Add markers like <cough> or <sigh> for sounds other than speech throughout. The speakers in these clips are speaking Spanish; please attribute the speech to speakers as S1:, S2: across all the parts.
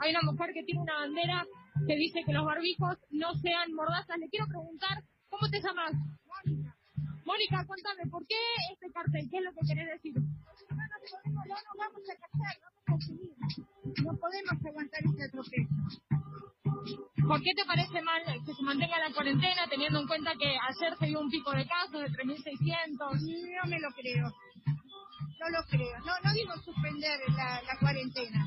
S1: hay una mujer que tiene una bandera que dice que los barbijos no sean mordazas. Le quiero preguntar, ¿cómo te llamas? Mónica. Mónica, cuéntame, ¿por qué este cartel? ¿Qué es lo que querés decir?
S2: No nos podemos, no nos vamos a casar, vamos a seguir. No podemos aguantar este atropello.
S1: ¿Por qué te parece mal que se mantenga la cuarentena teniendo en cuenta que ayer se dio un pico de casos de 3.600?
S2: No me lo creo. No lo creo. No, no digo suspender la, la cuarentena,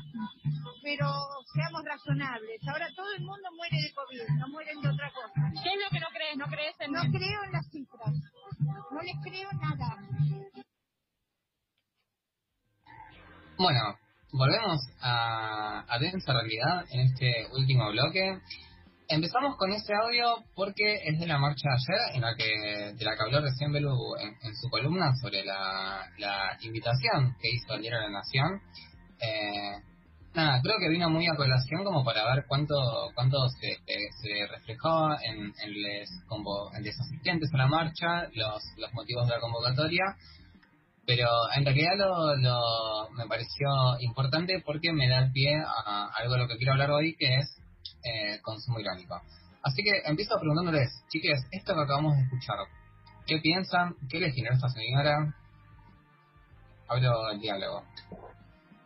S2: pero seamos razonables. Ahora todo el mundo muere de COVID, no mueren de otra cosa.
S1: ¿Qué es lo que no crees? ¿No crees en
S2: No creo en las cifras. No les creo nada.
S3: Bueno, volvemos a, a Densa Realidad en este último bloque. Empezamos con este audio porque es de la marcha de ayer, en la que, de la que habló recién Belu en, su columna sobre la, la invitación que hizo el Diario de la Nación. Eh, nada, creo que vino muy a colación como para ver cuánto cuánto se, eh, se reflejó en, en, les convo- en los asistentes a la marcha, los, los motivos de la convocatoria, pero en realidad lo, lo me pareció importante porque me da el pie a algo de lo que quiero hablar hoy, que es eh, consumo irónico. Así que empiezo preguntándoles, chiques, esto que acabamos de escuchar, ¿qué piensan? ¿Qué les generó esta señora? Abro el diálogo.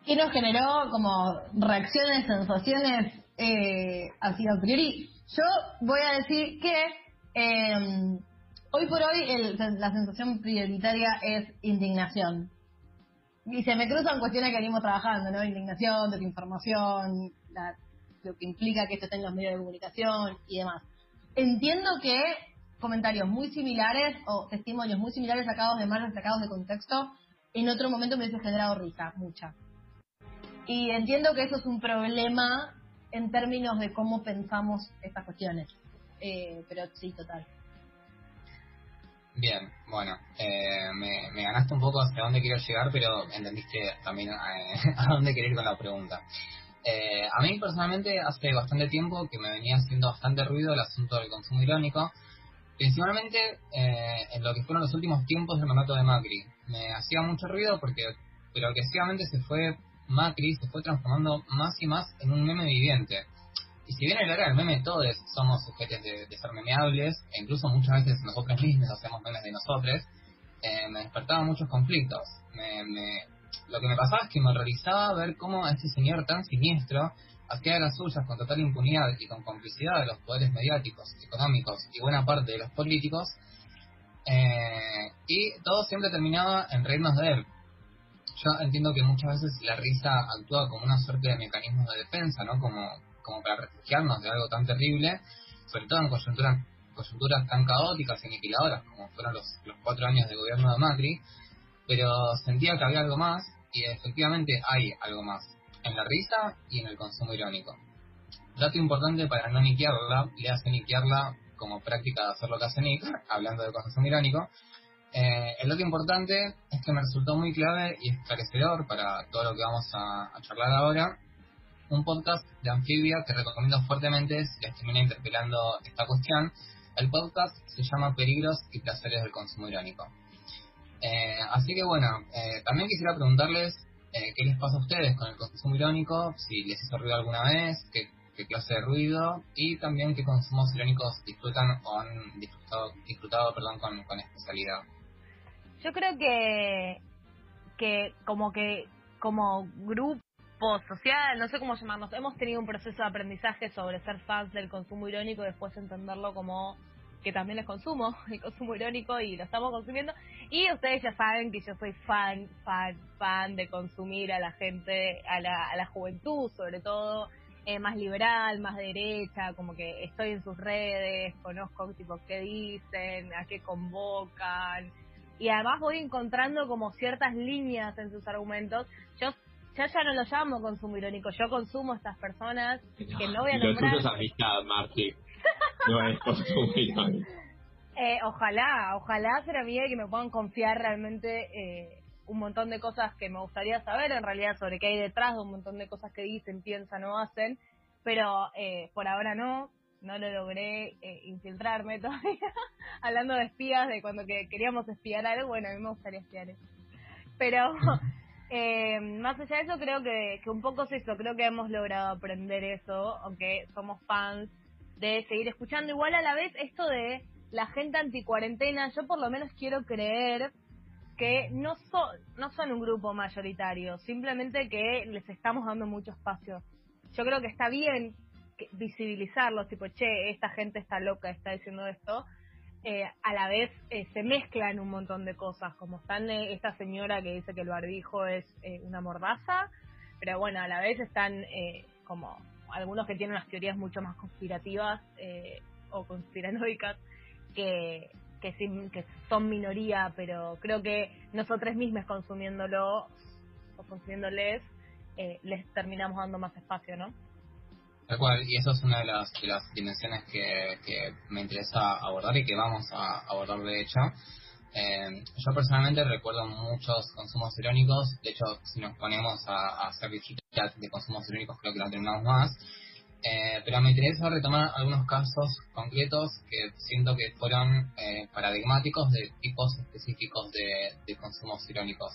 S4: ¿Qué nos generó como reacciones, sensaciones eh, así a priori? Yo voy a decir que eh, hoy por hoy el- la sensación prioritaria es indignación. Y se me cruzan cuestiones que venimos trabajando, ¿no? Indignación, desinformación, la- lo que implica que esto los medios de comunicación y demás. Entiendo que comentarios muy similares o testimonios muy similares sacados de margen, sacados de contexto, en otro momento me hubiese generado risa, mucha. Y entiendo que eso es un problema en términos de cómo pensamos estas cuestiones. Eh, pero sí, total.
S3: Bien, bueno, eh, me, me ganaste un poco hacia dónde quiero llegar, pero entendiste también eh, <laughs> a dónde querer ir con la pregunta. Eh, a mí personalmente hace bastante tiempo que me venía haciendo bastante ruido el asunto del consumo irónico, principalmente eh, en lo que fueron los últimos tiempos del mandato de Macri. Me hacía mucho ruido porque progresivamente se fue Macri, se fue transformando más y más en un meme viviente. Y si bien el área del meme todos somos sujetos de, ser memeables, e incluso muchas veces nosotros mismos hacemos memes de nosotros, eh, me despertaban muchos conflictos. Me, me- lo que me pasaba es que me horrorizaba ver cómo este señor tan siniestro hacía las suyas con total impunidad y con complicidad de los poderes mediáticos, económicos y buena parte de los políticos, eh, y todo siempre terminaba en reírnos de él. Yo entiendo que muchas veces la risa actúa como una suerte de mecanismo de defensa, ¿no? Como, como para refugiarnos de algo tan terrible, sobre todo en coyunturas, coyunturas tan caóticas y aniquiladoras como fueron los, los cuatro años de gobierno de Macri, pero sentía que había algo más y efectivamente hay algo más en la risa y en el consumo irónico. Dato importante para no niquearla, le hace niquearla como práctica de hacer lo que hace Nick, hablando de consumo irónico. Eh, el dato importante es que me resultó muy clave y esclarecedor para todo lo que vamos a, charlar ahora. Un podcast de Anfibia que recomiendo fuertemente si les termina interpelando esta cuestión. El podcast se llama Peligros y Placeres del Consumo Irónico. Eh, así que bueno, eh, también quisiera preguntarles eh, qué les pasa a ustedes con el consumo irónico, si les hizo ruido alguna vez, qué, qué clase de ruido y también qué consumos irónicos disfrutan o han disfrutado, disfrutado perdón, con, con especialidad.
S5: Yo creo que, que como que como grupo social, no sé cómo llamarnos, hemos tenido un proceso de aprendizaje sobre ser fans del consumo irónico y después entenderlo como que también es consumo, <laughs> el consumo irónico y lo estamos consumiendo. Y ustedes ya saben que yo soy fan, fan, fan de consumir a la gente, a la, a la juventud sobre todo, eh, más liberal, más derecha, como que estoy en sus redes, conozco tipo qué dicen, a qué convocan, y además voy encontrando como ciertas líneas en sus argumentos. Yo yo ya no lo llamo consumo irónico, yo consumo a estas personas que no voy a nombrar.
S6: amistad, Marti. No.
S5: Eh, ojalá, ojalá ser amiga y que me puedan confiar realmente eh, un montón de cosas que me gustaría saber en realidad sobre qué hay detrás de un montón de cosas que dicen, piensan o hacen, pero eh, por ahora no, no lo logré eh, infiltrarme todavía. <laughs> Hablando de espías, de cuando que queríamos espiar algo, bueno, a mí me gustaría espiar eso. Pero <laughs> Eh, más allá de eso, creo que, que un poco es eso, creo que hemos logrado aprender eso, aunque somos fans de seguir escuchando. Igual a la vez, esto de la gente anticuarentena, yo por lo menos quiero creer que no, son no son un grupo mayoritario, simplemente que les estamos dando mucho espacio. Yo creo que está bien visibilizarlos, tipo, che, esta gente está loca, está diciendo esto. Eh, a la vez eh, se mezclan un montón de cosas, como están eh, esta señora que dice que el barbijo es eh, una mordaza, pero bueno, a la vez están eh, como algunos que tienen unas teorías mucho más conspirativas eh, o conspiranoicas que, que, que son minoría, pero creo que nosotros mismos consumiéndolo o consumiéndoles eh, les terminamos dando más espacio, ¿no?
S3: Tal cual, y eso es una de las, de las dimensiones que, que me interesa abordar y que vamos a abordar de hecho. Eh, yo personalmente recuerdo muchos consumos irónicos, de hecho si nos ponemos a, hacer visitas de consumos irónicos creo que no terminamos más, Eh, pero me interesa retomar algunos casos concretos que siento que fueron eh, paradigmáticos de tipos específicos de, consumos irónicos.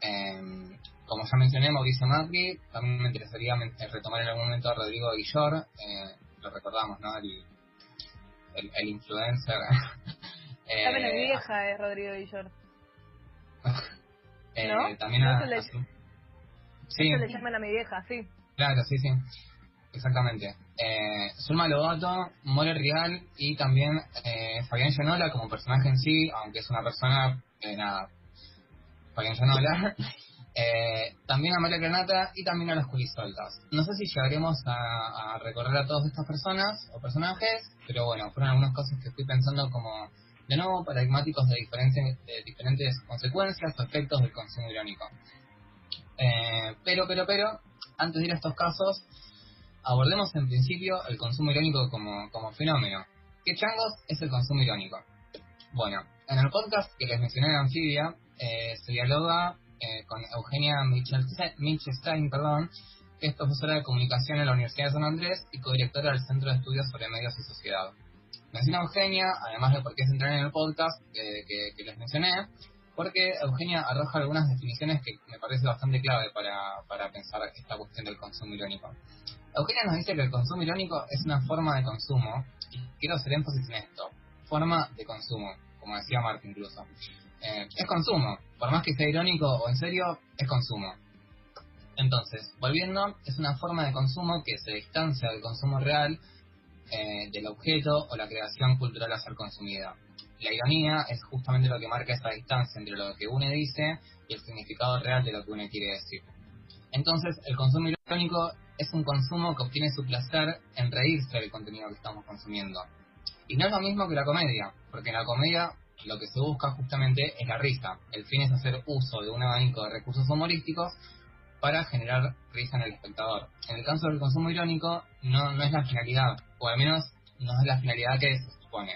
S3: Eh, como ya mencioné, Mauricio Macri, también me interesaría eh, retomar en algún momento a Rodrigo Guillor, eh, lo recordamos, ¿no? El, el influencer. <laughs> Eh,
S5: Llamen a mi vieja, eh, Rodrigo Villor. <laughs>
S3: eh,
S5: ¿no?
S3: También a,
S5: No se le-
S3: a su- Sí,
S5: Eso le llaman a mi vieja, sí.
S3: claro, sí, sí. Exactamente. Eh, Zulma Lobato, More Real y también eh, Fabián Llanola como personaje en sí, aunque es una persona, eh, nada, Fabián Llanola. <laughs> Eh, también a María Granata y también a los Culisueltas. No sé si llegaremos a, a recorrer a todas estas personas o personajes, pero bueno, fueron algunos casos que fui pensando como, de nuevo, paradigmáticos de de diferentes consecuencias o efectos del consumo irónico. Eh, pero, pero, pero, antes de ir a estos casos, abordemos en principio el consumo irónico como, como fenómeno. ¿Qué changos es el consumo irónico? Bueno, en el podcast que les mencioné de Anfibia, eh, se dialoga eh, con Eugenia Mitchell-Stein, perdón, que es profesora de comunicación en la Universidad de San Andrés y codirectora del Centro de Estudios sobre Medios y Sociedad. Menciona a Eugenia, además de por qué se entran en el podcast eh, que, que les mencioné, porque Eugenia arroja algunas definiciones que me parece bastante clave para, para pensar esta cuestión del consumo irónico. Eugenia nos dice que el consumo irónico es una forma de consumo, y quiero hacer énfasis en esto, forma de consumo, como decía Marta incluso. Eh, es consumo, por más que sea irónico o en serio, es consumo. Entonces, volviendo, es una forma de consumo que se distancia del consumo real, eh, del objeto o la creación cultural a ser consumida. La ironía es justamente lo que marca esa distancia entre lo que uno dice y el significado real de lo que uno quiere decir. Entonces, el consumo irónico es un consumo que obtiene su placer en reírse del contenido que estamos consumiendo. Y no es lo mismo que la comedia, porque en la comedia lo que se busca justamente es la risa. El fin es hacer uso de un abanico de recursos humorísticos para generar risa en el espectador. En el caso del consumo irónico, no, no es la finalidad, o al menos no es la finalidad que se supone.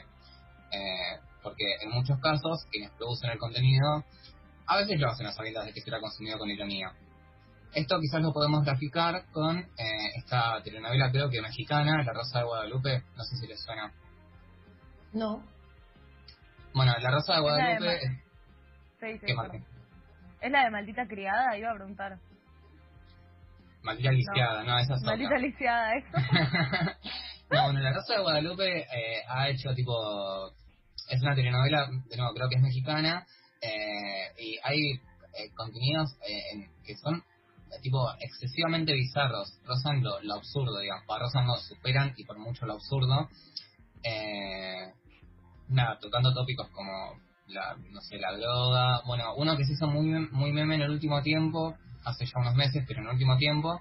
S3: Eh, porque en muchos casos, quienes producen el contenido, a veces lo hacen a sabiendas de que será consumido con ironía. Esto quizás lo podemos graficar con eh, esta telenovela, creo que mexicana, La Rosa de Guadalupe, no sé si les suena.
S4: No.
S3: Bueno, La Rosa de
S5: Es la de
S3: Guadalupe... Es-
S5: Sí, sí,
S3: ¿Qué,
S5: perdón.
S3: Martín?
S5: ¿Es la de maldita criada? Iba a preguntar.
S3: Maldita lisiada, no, esa es otra.
S5: Maldita lisiada, eso. <laughs>
S3: no, bueno, La Rosa de Guadalupe eh, ha hecho tipo... Es una telenovela, de nuevo, creo que es mexicana, eh, y hay eh, contenidos eh, que son eh, tipo excesivamente bizarros, rozan lo, lo absurdo, digamos, para rozan no, superan y por mucho lo absurdo. Eh, nada, tocando tópicos como la, no sé, la droga, bueno, uno que se hizo muy, muy meme en el último tiempo, hace ya unos meses, pero en el último tiempo,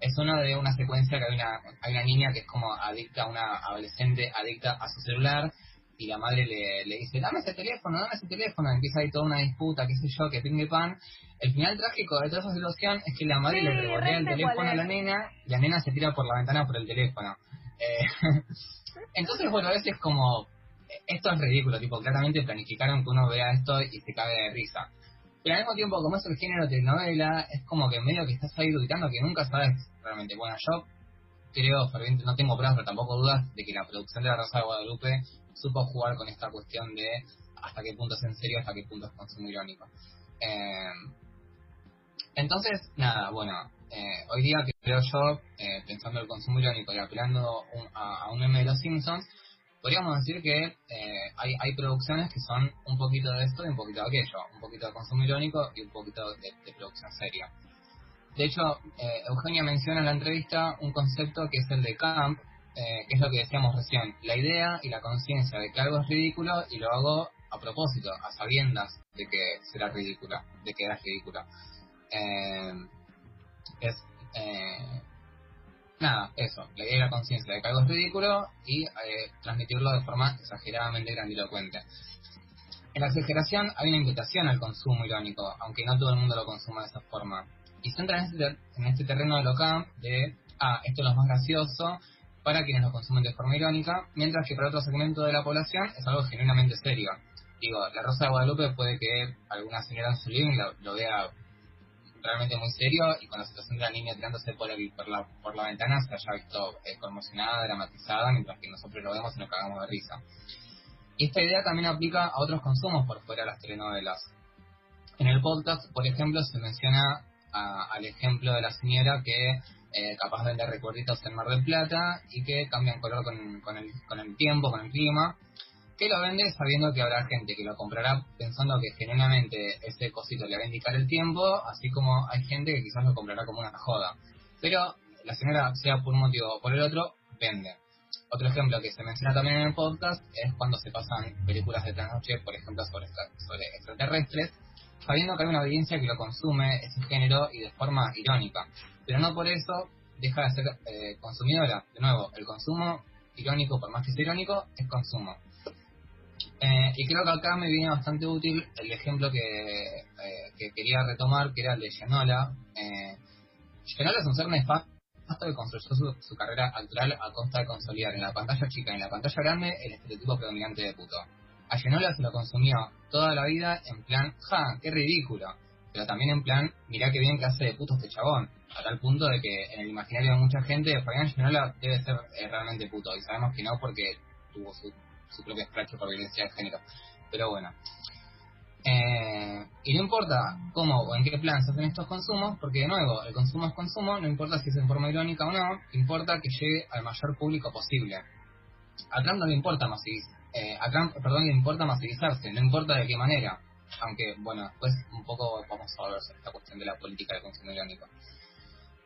S3: es uno de una secuencia que hay una, hay una niña que es como adicta, una adolescente adicta a su celular, y la madre le, le dice, dame ese teléfono, dame ese teléfono, empieza ahí toda una disputa, qué sé yo, que ping pan. El final trágico de toda esa situación es que la madre
S5: Sí,
S3: le revolea el teléfono a la nena, y la nena se tira por la ventana por el teléfono. Eh, <laughs> entonces, bueno, a veces como, esto es ridículo, tipo, claramente planificaron que uno vea esto y se cague de risa. Pero al mismo tiempo, como es el género telenovela, es como que medio que estás ahí dudando que nunca sabes realmente. Bueno, yo creo, ferviente, no tengo pruebas, pero tampoco dudas de que la producción de La Rosa de Guadalupe supo jugar con esta cuestión de hasta qué punto es en serio, hasta qué punto es consumo irónico. Eh, Entonces, nada, bueno, eh, hoy día creo yo, eh, pensando en el consumo irónico y apelando un- a, a un meme de los Simpsons, podríamos decir que eh, hay, hay producciones que son un poquito de esto y un poquito de aquello, un poquito de consumo irónico y un poquito de, producción seria. De hecho, eh, Eugenia menciona en la entrevista un concepto que es el de camp, eh, que es lo que decíamos recién, la idea y la conciencia de que algo es ridículo y lo hago a propósito, a sabiendas de que será ridícula, de que era ridícula. Eh, es, nada, eso, la idea la conciencia de que algo es ridículo y eh, transmitirlo de forma exageradamente grandilocuente. En la exageración hay una invitación al consumo irónico, aunque no todo el mundo lo consuma de esa forma. Y se entra en este, en este terreno de lo camp de, ah, esto es lo más gracioso para quienes lo consumen de forma irónica, mientras que para otro segmento de la población es algo genuinamente serio. Digo, La Rosa de Guadalupe puede que alguna señora en su living lo vea realmente muy serio y con la situación de la niña tirándose por, el, por, la, por la ventana se haya visto eh, conmocionada, dramatizada, mientras que nosotros lo vemos y nos cagamos de risa. Y esta idea también aplica a otros consumos por fuera de las telenovelas. En el podcast, por ejemplo, se menciona a- al ejemplo de la señora que eh, capaz vende recuerditos en Mar del Plata y que cambian color con, con el, con el tiempo, con el clima, que lo vende sabiendo que habrá gente que lo comprará pensando que genuinamente ese cosito le va a indicar el tiempo, así como hay gente que quizás lo comprará como una joda. Pero la señora, sea por un motivo o por el otro, vende. Otro ejemplo que se menciona también en el podcast es cuando se pasan películas de trasnoche, por ejemplo, sobre, sobre extraterrestres, sabiendo que hay una audiencia que lo consume, ese género, y de forma irónica. Pero no por eso deja de ser eh, consumidora. De nuevo, el consumo irónico, por más que sea irónico, es consumo. Eh, y creo que acá me viene bastante útil el ejemplo que, eh, que quería retomar, que era el de Gianola. Eh, Gianola es un ser nefasto que construyó su, su carrera actoral a costa de consolidar en la pantalla chica y en la pantalla grande el estereotipo predominante de puto. A Gianola se lo consumió toda la vida en plan, ja, qué ridículo. Pero también en plan, mirá qué bien que hace de puto este chabón. A tal punto de que en el imaginario de mucha gente, Fabián Gianola debe ser eh, realmente puto. Y sabemos que no porque tuvo su, su propio escracho por violencia de género. Pero bueno. Eh, y no importa cómo o en qué plan se hacen estos consumos, porque de nuevo, el consumo es consumo, no importa si es en forma irónica o no, importa que llegue al mayor público posible. A Trump no le importa masivizar, eh, a Trump, perdón, le importa masivizarse, no importa de qué manera. Aunque, bueno, después un poco vamos a ver sobre esta cuestión de la política del consumo irónico.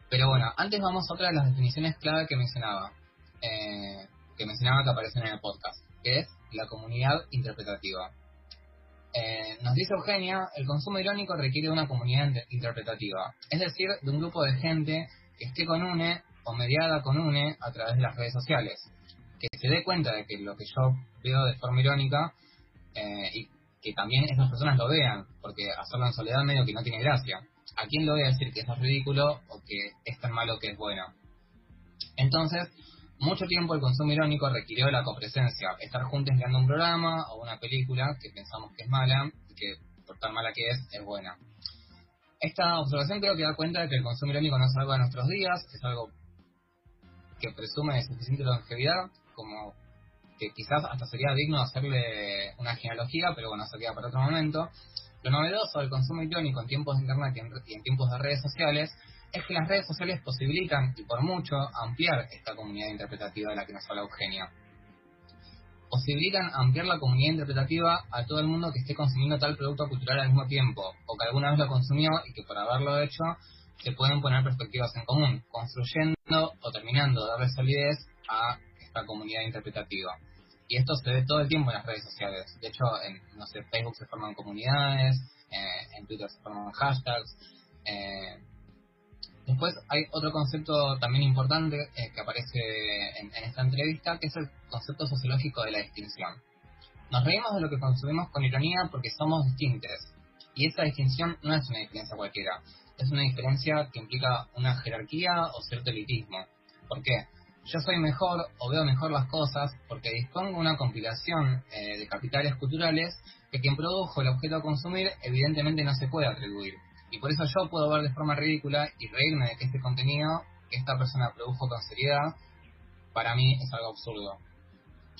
S3: Pero bueno, antes vamos a otra de las definiciones clave que mencionaba, eh, que mencionaba que aparecen en el podcast, es la comunidad interpretativa. Eh, nos dice Eugenia, el consumo irónico requiere de una comunidad inter- interpretativa, es decir, de un grupo de gente que esté con UNE o mediada con UNE a través de las redes sociales, que se dé cuenta de que lo que yo veo de forma irónica eh, y que también esas personas lo vean, porque hacerlo en soledad medio que no tiene gracia. ¿A quién le voy a decir que eso es ridículo o que es tan malo que es bueno? Entonces, mucho tiempo el consumo irónico requirió la copresencia, estar juntos mirando un programa o una película que pensamos que es mala que por tan mala que es, es buena. Esta observación creo que da cuenta de que el consumo irónico no es algo de nuestros días, es algo que presume suficiente longevidad, como que quizás hasta sería digno hacerle una genealogía, pero bueno, eso queda para otro momento. Lo novedoso del consumo irónico en tiempos de internet y en, y en tiempos de redes sociales es que las redes sociales posibilitan, y por mucho, ampliar esta comunidad interpretativa de la que nos habla Eugenia. Posibilitan ampliar la comunidad interpretativa a todo el mundo que esté consumiendo tal producto cultural al mismo tiempo, o que alguna vez lo consumió y que por haberlo hecho se pueden poner perspectivas en común, construyendo o terminando de darle solidez a esta comunidad interpretativa. Y esto se ve todo el tiempo en las redes sociales. De hecho, en no sé, Facebook se forman comunidades, eh, en Twitter se forman hashtags. eh, Después hay otro concepto también importante eh, que aparece en, esta entrevista, que es el concepto sociológico de la distinción. Nos reímos de lo que consumimos con ironía porque somos distintos. Y esa distinción no es una diferencia cualquiera. Es una diferencia que implica una jerarquía o cierto elitismo. ¿Por qué? Yo soy mejor o veo mejor las cosas porque dispongo de una compilación eh, de capitales culturales que quien produjo el objeto a consumir evidentemente no se puede atribuir. Y por eso yo puedo ver de forma ridícula y reírme de que este contenido que esta persona produjo con seriedad, para mí es algo absurdo.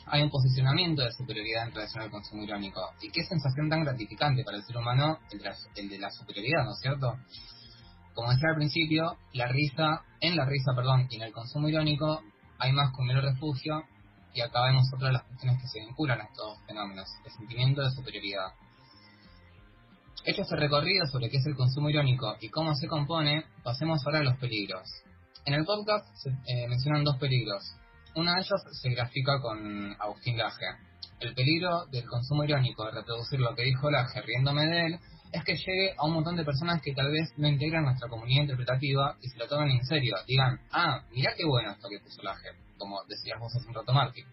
S3: Hay un posicionamiento de superioridad en relación al consumo irónico. Y qué sensación tan gratificante para el ser humano el de la, superioridad, ¿no es cierto? como decía al principio, la risa, en la risa, perdón, y en el consumo irónico hay más que un mero refugio y acá vemos otra de las cuestiones que se vinculan a estos fenómenos, el sentimiento de superioridad. Hecho este recorrido sobre qué es el consumo irónico y cómo se compone, pasemos ahora a los peligros. En el podcast se eh, mencionan dos peligros. Uno de ellos se grafica con Agustín Laje. El peligro del consumo irónico, de reproducir lo que dijo Laje riéndome de él, es que llegue a un montón de personas que tal vez no integran nuestra comunidad interpretativa y se lo tomen en serio. Digan, ah, mirá qué bueno esto que puso Laje, como decías vos hace un rato, Martín.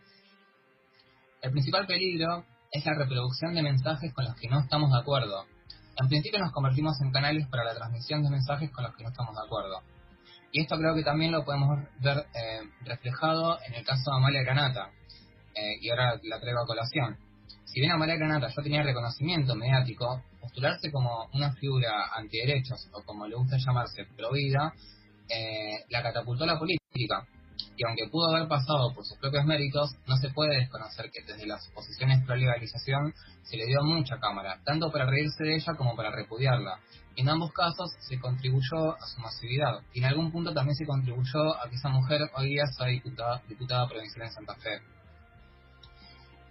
S3: El principal peligro es la reproducción de mensajes con los que no estamos de acuerdo. En principio nos convertimos en canales para la transmisión de mensajes con los que no estamos de acuerdo. Y esto creo que también lo podemos ver eh, reflejado en el caso de Amalia Granata. Eh, y ahora la traigo a colación. Si bien Amalia Granata ya tenía reconocimiento mediático, postularse como una figura antiderechos o como le gusta llamarse, pro eh, la catapultó a la política y aunque pudo haber pasado por sus propios méritos, no se puede desconocer que desde las posiciones pro legalización se le dio mucha cámara, tanto para reírse de ella como para repudiarla. En ambos casos se contribuyó a su masividad y en algún punto también se contribuyó a que esa mujer hoy día sea diputada, diputada provincial en Santa Fe.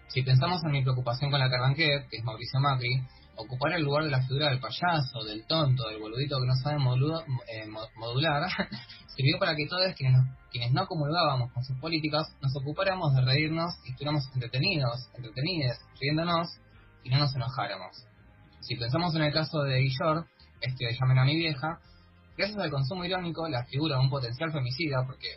S3: Si pensamos en mi preocupación con la que arranqué, que es Mauricio Macri, ocupar el lugar de la figura del payaso, del tonto, del boludito que no sabe eh, modular, <laughs> sirvió para que todos quienes, quienes no comulgábamos con sus políticas nos ocupáramos de reírnos y estuviéramos entretenidos, entretenidos, riéndonos y no nos enojáramos. Si pensamos en el caso de Guillor, este de Llamen a mi vieja, gracias al consumo irónico, la figura de un potencial femicida, porque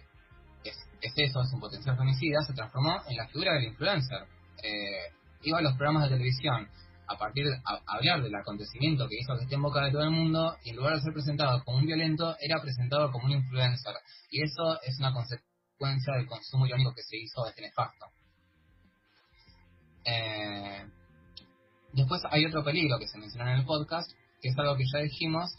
S3: es, es eso, es un potencial femicida, se transformó en la figura del influencer. Eh, iba a los programas de televisión, a partir de hablar del acontecimiento que hizo que esté en boca de todo el mundo, y en lugar de ser presentado como un violento, era presentado como un influencer. Y eso es una consecuencia del consumo irónico que se hizo de este nefasto. Eh, después hay otro peligro que se menciona en el podcast, que es algo que ya dijimos,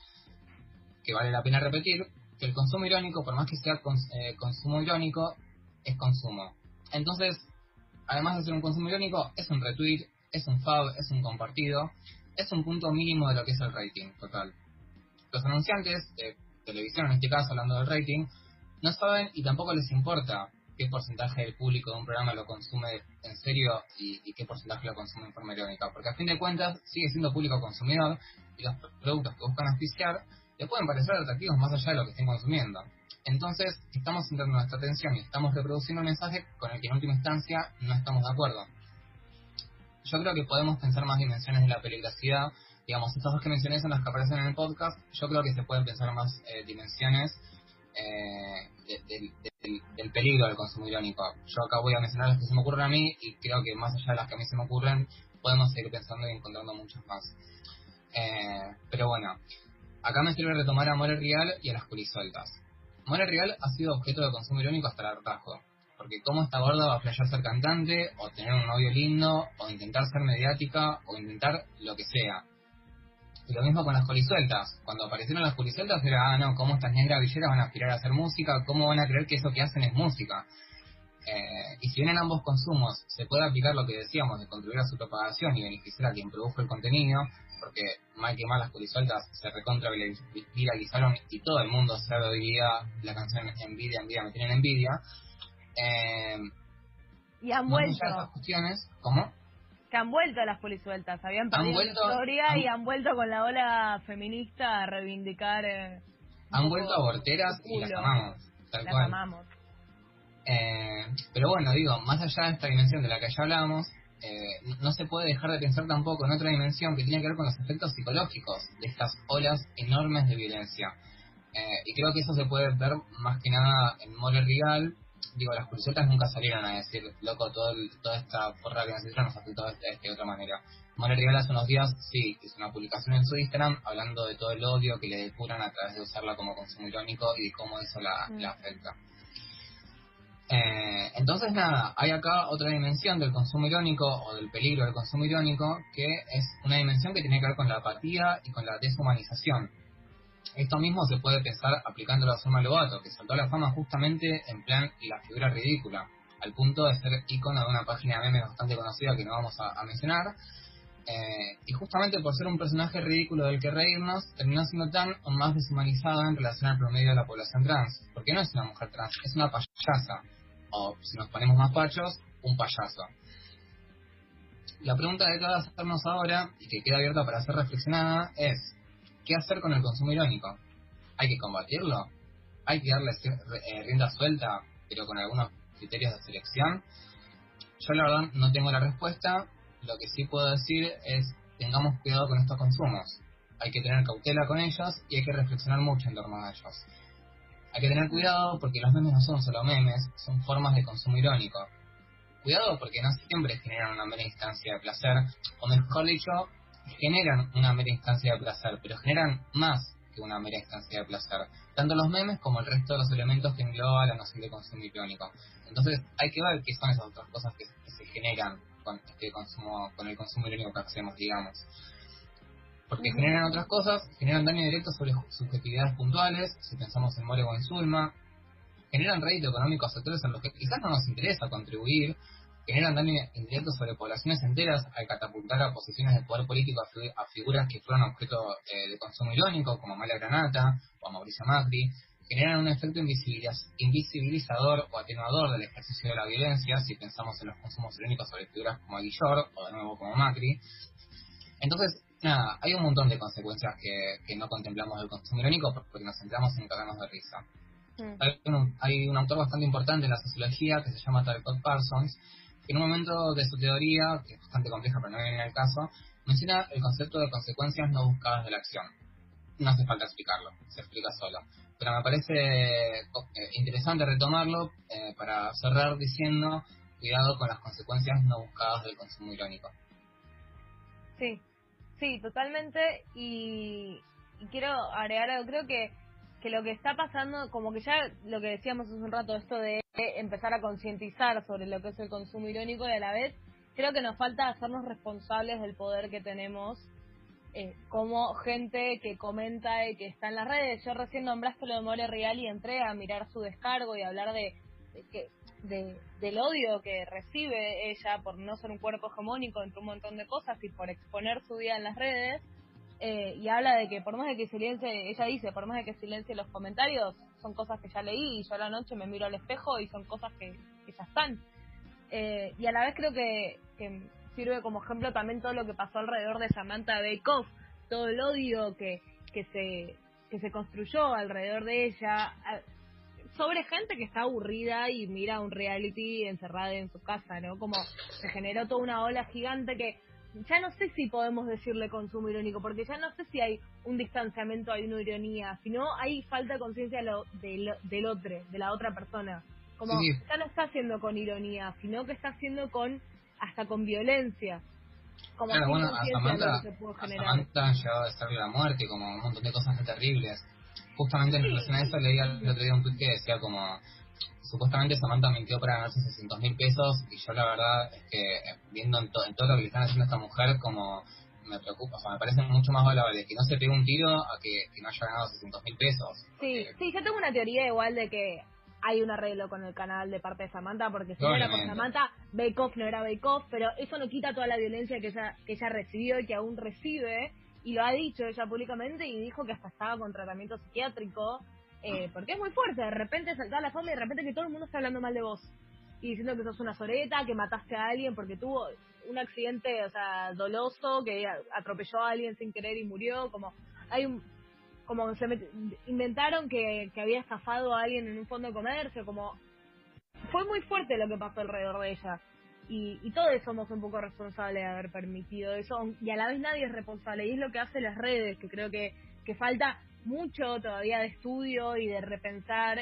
S3: que vale la pena repetir, que el consumo irónico, por más que sea eh, consumo irónico, es consumo. Entonces, además de ser un consumo irónico, es un retweet, es un fab, es un compartido, es un punto mínimo de lo que es el rating total. Los anunciantes de televisión, en este caso hablando del rating, no saben y tampoco les importa qué porcentaje del público de un programa lo consume en serio y, qué porcentaje lo consume en forma irónica, porque a fin de cuentas sigue siendo público consumidor y los productos que buscan auspiciar le pueden parecer atractivos más allá de lo que estén consumiendo. Entonces, estamos centrando nuestra atención y estamos reproduciendo un mensaje con el que en última instancia no estamos de acuerdo yo creo que podemos pensar más dimensiones de la peligrosidad. Digamos, estas dos que mencioné son las que aparecen en el podcast. Yo creo que se pueden pensar más eh, dimensiones eh, del, peligro del consumo irónico. Yo acá voy a mencionar las que se me ocurren a mí y creo que más allá de las que a mí se me ocurren, podemos seguir pensando y encontrando muchas más. Eh, pero bueno, acá me sirve retomar a More Real y a las culisueltas. More Real ha sido objeto de consumo irónico hasta el hartazgo porque cómo esta gorda va a flashear ser cantante, o tener un novio lindo, o intentar ser mediática, o intentar lo que sea. Y lo mismo con las colisueltas. Cuando aparecieron las colisueltas era, ah, no, cómo estas negras villeras van a aspirar a hacer música, cómo van a creer que eso que hacen es música. Eh, y si bien en ambos consumos se puede aplicar lo que decíamos de contribuir a su propagación y beneficiar a quien produjo el contenido, porque mal que mal las colisueltas se recontra viralizaron y todo el mundo sabe hoy día la canción Envidia, Envidia, me tienen envidia, eh,
S5: y han vuelto.
S3: cuestiones, ¿cómo?
S5: Que han vuelto a las polisueltas, habían perdido historia y han vuelto con la ola feminista a reivindicar. Eh,
S3: han vuelto aborteras y las amamos. Tal las
S5: amamos.
S3: Eh, pero bueno, digo, más allá de esta dimensión de la que ya hablamos, eh, no se puede dejar de pensar tampoco en otra dimensión que tiene que ver con los efectos psicológicos de estas olas enormes de violencia. y creo que eso se puede ver más que nada en Mole Real, digo, las curiosetas nunca salieron a decir, loco, todo toda esta porra que nos hicieron nos afectó de, de, otra manera. More Rival hace unos días, sí, hizo una publicación en su Instagram hablando de todo el odio que le depuran a través de usarla como consumo irónico y de cómo eso la, mm. afecta. Eh, entonces, nada, hay acá otra dimensión del consumo irónico o del peligro del consumo irónico que es una dimensión que tiene que ver con la apatía y con la deshumanización. Esto mismo se puede pensar aplicándolo a Suma Lobato, que saltó a la fama justamente en plan la figura ridícula, al punto de ser icono de una página de memes bastante conocida que no vamos a, mencionar, Eh, y justamente por ser un personaje ridículo del que reírnos, terminó siendo tan o más deshumanizada en relación al promedio de la población trans. Porque no es una mujer trans, es una payasa. O, si nos ponemos más pachos, un payaso. La pregunta que cabe hacernos ahora, y que queda abierta para ser reflexionada, es, ¿qué hacer con el consumo irónico? ¿Hay que combatirlo? ¿Hay que darle eh, rienda suelta, pero con algunos criterios de selección? Yo la verdad no tengo la respuesta, lo que sí puedo decir es tengamos cuidado con estos consumos. Hay que tener cautela con ellos y hay que reflexionar mucho en torno a ellos. Hay que tener cuidado porque los memes no son solo memes, son formas de consumo irónico. Cuidado porque no siempre generan una mera instancia de placer, o mejor dicho, generan una mera instancia de placer, pero generan más que una mera instancia de placer. Tanto los memes como el resto de los elementos que engloba la noción de consumo irónico. Entonces hay que ver qué son esas otras cosas que, se generan con este consumo, con el consumo irónico que hacemos, digamos. Porque generan otras cosas, generan daño directo sobre subjetividades puntuales, si pensamos en More o en Zulma, generan rédito económico a sectores en los que quizás no nos interesa contribuir, generan daño indirecto sobre poblaciones enteras al catapultar a posiciones de poder político a, figuras que fueron objeto eh, de consumo irónico, como Mala Granata o a Mauricio Macri, generan un efecto invisibilizador o atenuador del ejercicio de la violencia, si pensamos en los consumos irónicos sobre figuras como Aguillor o de nuevo como Macri. Entonces, nada, hay un montón de consecuencias que, no contemplamos del consumo irónico porque nos centramos en cagarnos de risa. Mm. Hay, un, hay un autor bastante importante en la sociología que se llama Talcott Parsons, en un momento de su teoría, que es bastante compleja pero no viene al caso, menciona el concepto de consecuencias no buscadas de la acción. No hace falta explicarlo, se explica solo pero me parece eh, interesante retomarlo eh, para cerrar diciendo cuidado con las consecuencias no buscadas del consumo irónico.
S5: Sí, sí, totalmente. Y, quiero agregar algo, creo que, que lo que está pasando, como que ya lo que decíamos hace un rato, esto de empezar a concientizar sobre lo que es el consumo irónico y a la vez creo que nos falta hacernos responsables del poder que tenemos eh, como gente que comenta y que está en las redes. Yo recién nombraste lo de More Real y entré a mirar su descargo y hablar de, que de, del odio que recibe ella por no ser un cuerpo hegemónico entre un montón de cosas y por exponer su vida en las redes. Eh, y habla de que por más de que silencie, ella dice, por más de que silencie los comentarios, son cosas que ya leí y yo a la noche me miro al espejo y son cosas que, ya están. Eh, y a la vez creo que, que sirve como ejemplo también todo lo que pasó alrededor de Samantha Bake todo el odio que, que, se, que se construyó alrededor de ella, sobre gente que está aburrida y mira un reality encerrada en su casa, ¿no? Como se generó toda una ola gigante que ya no sé si podemos decirle consumo irónico, porque ya no sé si hay un distanciamiento, hay una ironía, sino hay falta de conciencia del, del otro, de la otra persona. Como ya no está haciendo con ironía, sino que está haciendo con hasta con violencia.
S3: Como claro, bueno, a Samantha, a Samantha a la muerte, como un montón de cosas terribles. Justamente en relación a eso leí el otro día un tweet que decía como supuestamente Samantha mintió para ganarse 600 mil pesos y yo la verdad es que eh, viendo en, todo lo que le están haciendo a esta mujer como me preocupa, o sea, me parece mucho más valable que no se pegue un tiro a que, que no haya ganado 600 mil pesos.
S5: Sí, sí, yo tengo una teoría igual de que hay un arreglo con el canal de parte de Samantha, porque si no era con Samantha, Bake Off no era Bake Off, pero eso no quita toda la violencia que ella, que ella recibió y que aún recibe, y lo ha dicho ella públicamente y dijo que hasta estaba con tratamiento psiquiátrico, eh, porque es muy fuerte, de repente saltar la fama y de repente que todo el mundo está hablando mal de vos, y diciendo que sos una soreta, que mataste a alguien porque tuvo un accidente, o sea, doloso, que atropelló a alguien sin querer y murió, como hay un como se inventaron que, había estafado a alguien en un fondo de comercio, como fue muy fuerte lo que pasó alrededor de ella. Y, y todos somos un poco responsables de haber permitido eso, y a la vez nadie es responsable, y es lo que hacen las redes, que creo que, que falta mucho todavía de estudio y de repensar,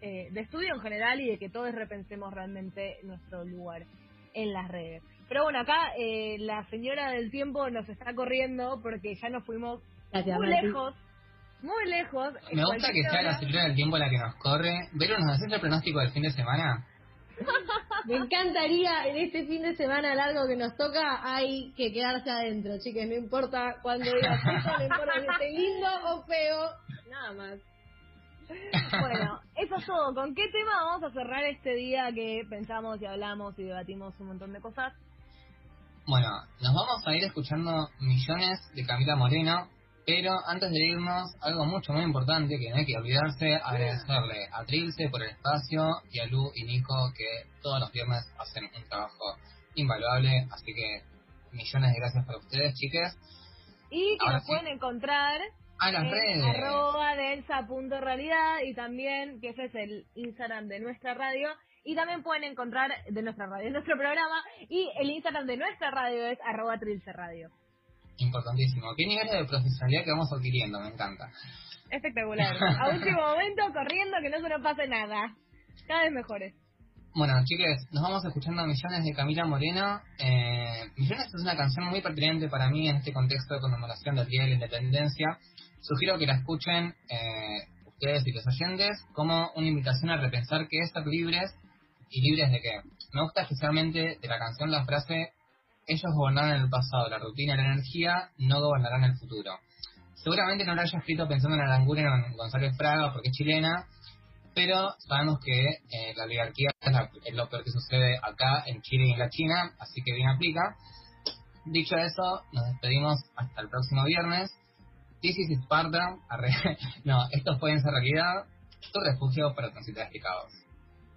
S5: eh, de estudio en general y de que todos repensemos realmente nuestro lugar en las redes. Pero bueno, acá eh, la señora del tiempo nos está corriendo porque ya nos fuimos muy lejos muy lejos.
S3: Me gusta que sea la señora del tiempo la que nos corre. Vero, ¿nos haces el pronóstico del fin de semana?
S4: Me encantaría en este fin de semana largo que nos toca, hay que quedarse adentro, chicas, no importa cuando digas eso, no importa si esté lindo o feo, nada más.
S5: Bueno, eso es todo. ¿Con qué tema vamos a cerrar este día que pensamos y hablamos y debatimos un montón de cosas?
S3: Bueno, nos vamos a ir escuchando millones de Camila Moreno, pero antes de irnos, algo mucho muy importante que no hay que olvidarse, agradecerle a Trilce por el espacio y a Lu y Nico que todos los viernes hacen un trabajo invaluable, así que millones de gracias para ustedes, chiques.
S5: Y que
S3: Ahora
S5: nos
S3: sí.
S5: pueden encontrar
S3: A las
S5: en
S3: redes.
S5: arroba densa.realidad y también que ese es el Instagram de nuestra radio y también pueden encontrar de nuestra radio, de nuestro programa y el Instagram de nuestra radio es arroba trilce radio.
S3: Importantísimo. ¿Qué niveles de profesionalidad que vamos adquiriendo? Me encanta.
S5: Espectacular. A <laughs> último momento corriendo que no se nos pase nada. Cada vez mejores.
S3: Bueno, chiques, nos vamos escuchando Millones de Camila Moreno. Eh, Millones es una canción muy pertinente para mí en este contexto de conmemoración del Día de la Independencia. Sugiero que la escuchen eh, ustedes y los oyentes como una invitación a repensar qué es ser libres y libres de qué. Me gusta especialmente de la canción la frase ellos gobernaron el pasado, la rutina y la energía, no gobernarán el futuro. Seguramente no lo haya escrito pensando en Aranguren o en González Fraga porque es chilena, pero sabemos que eh, la oligarquía es, lo peor que sucede acá en Chile y en la China, así que bien aplica. Dicho eso, nos despedimos hasta el próximo viernes. This is Sparta. <laughs> No, estos pueden ser realidad. Tu refugio para transitar explicados.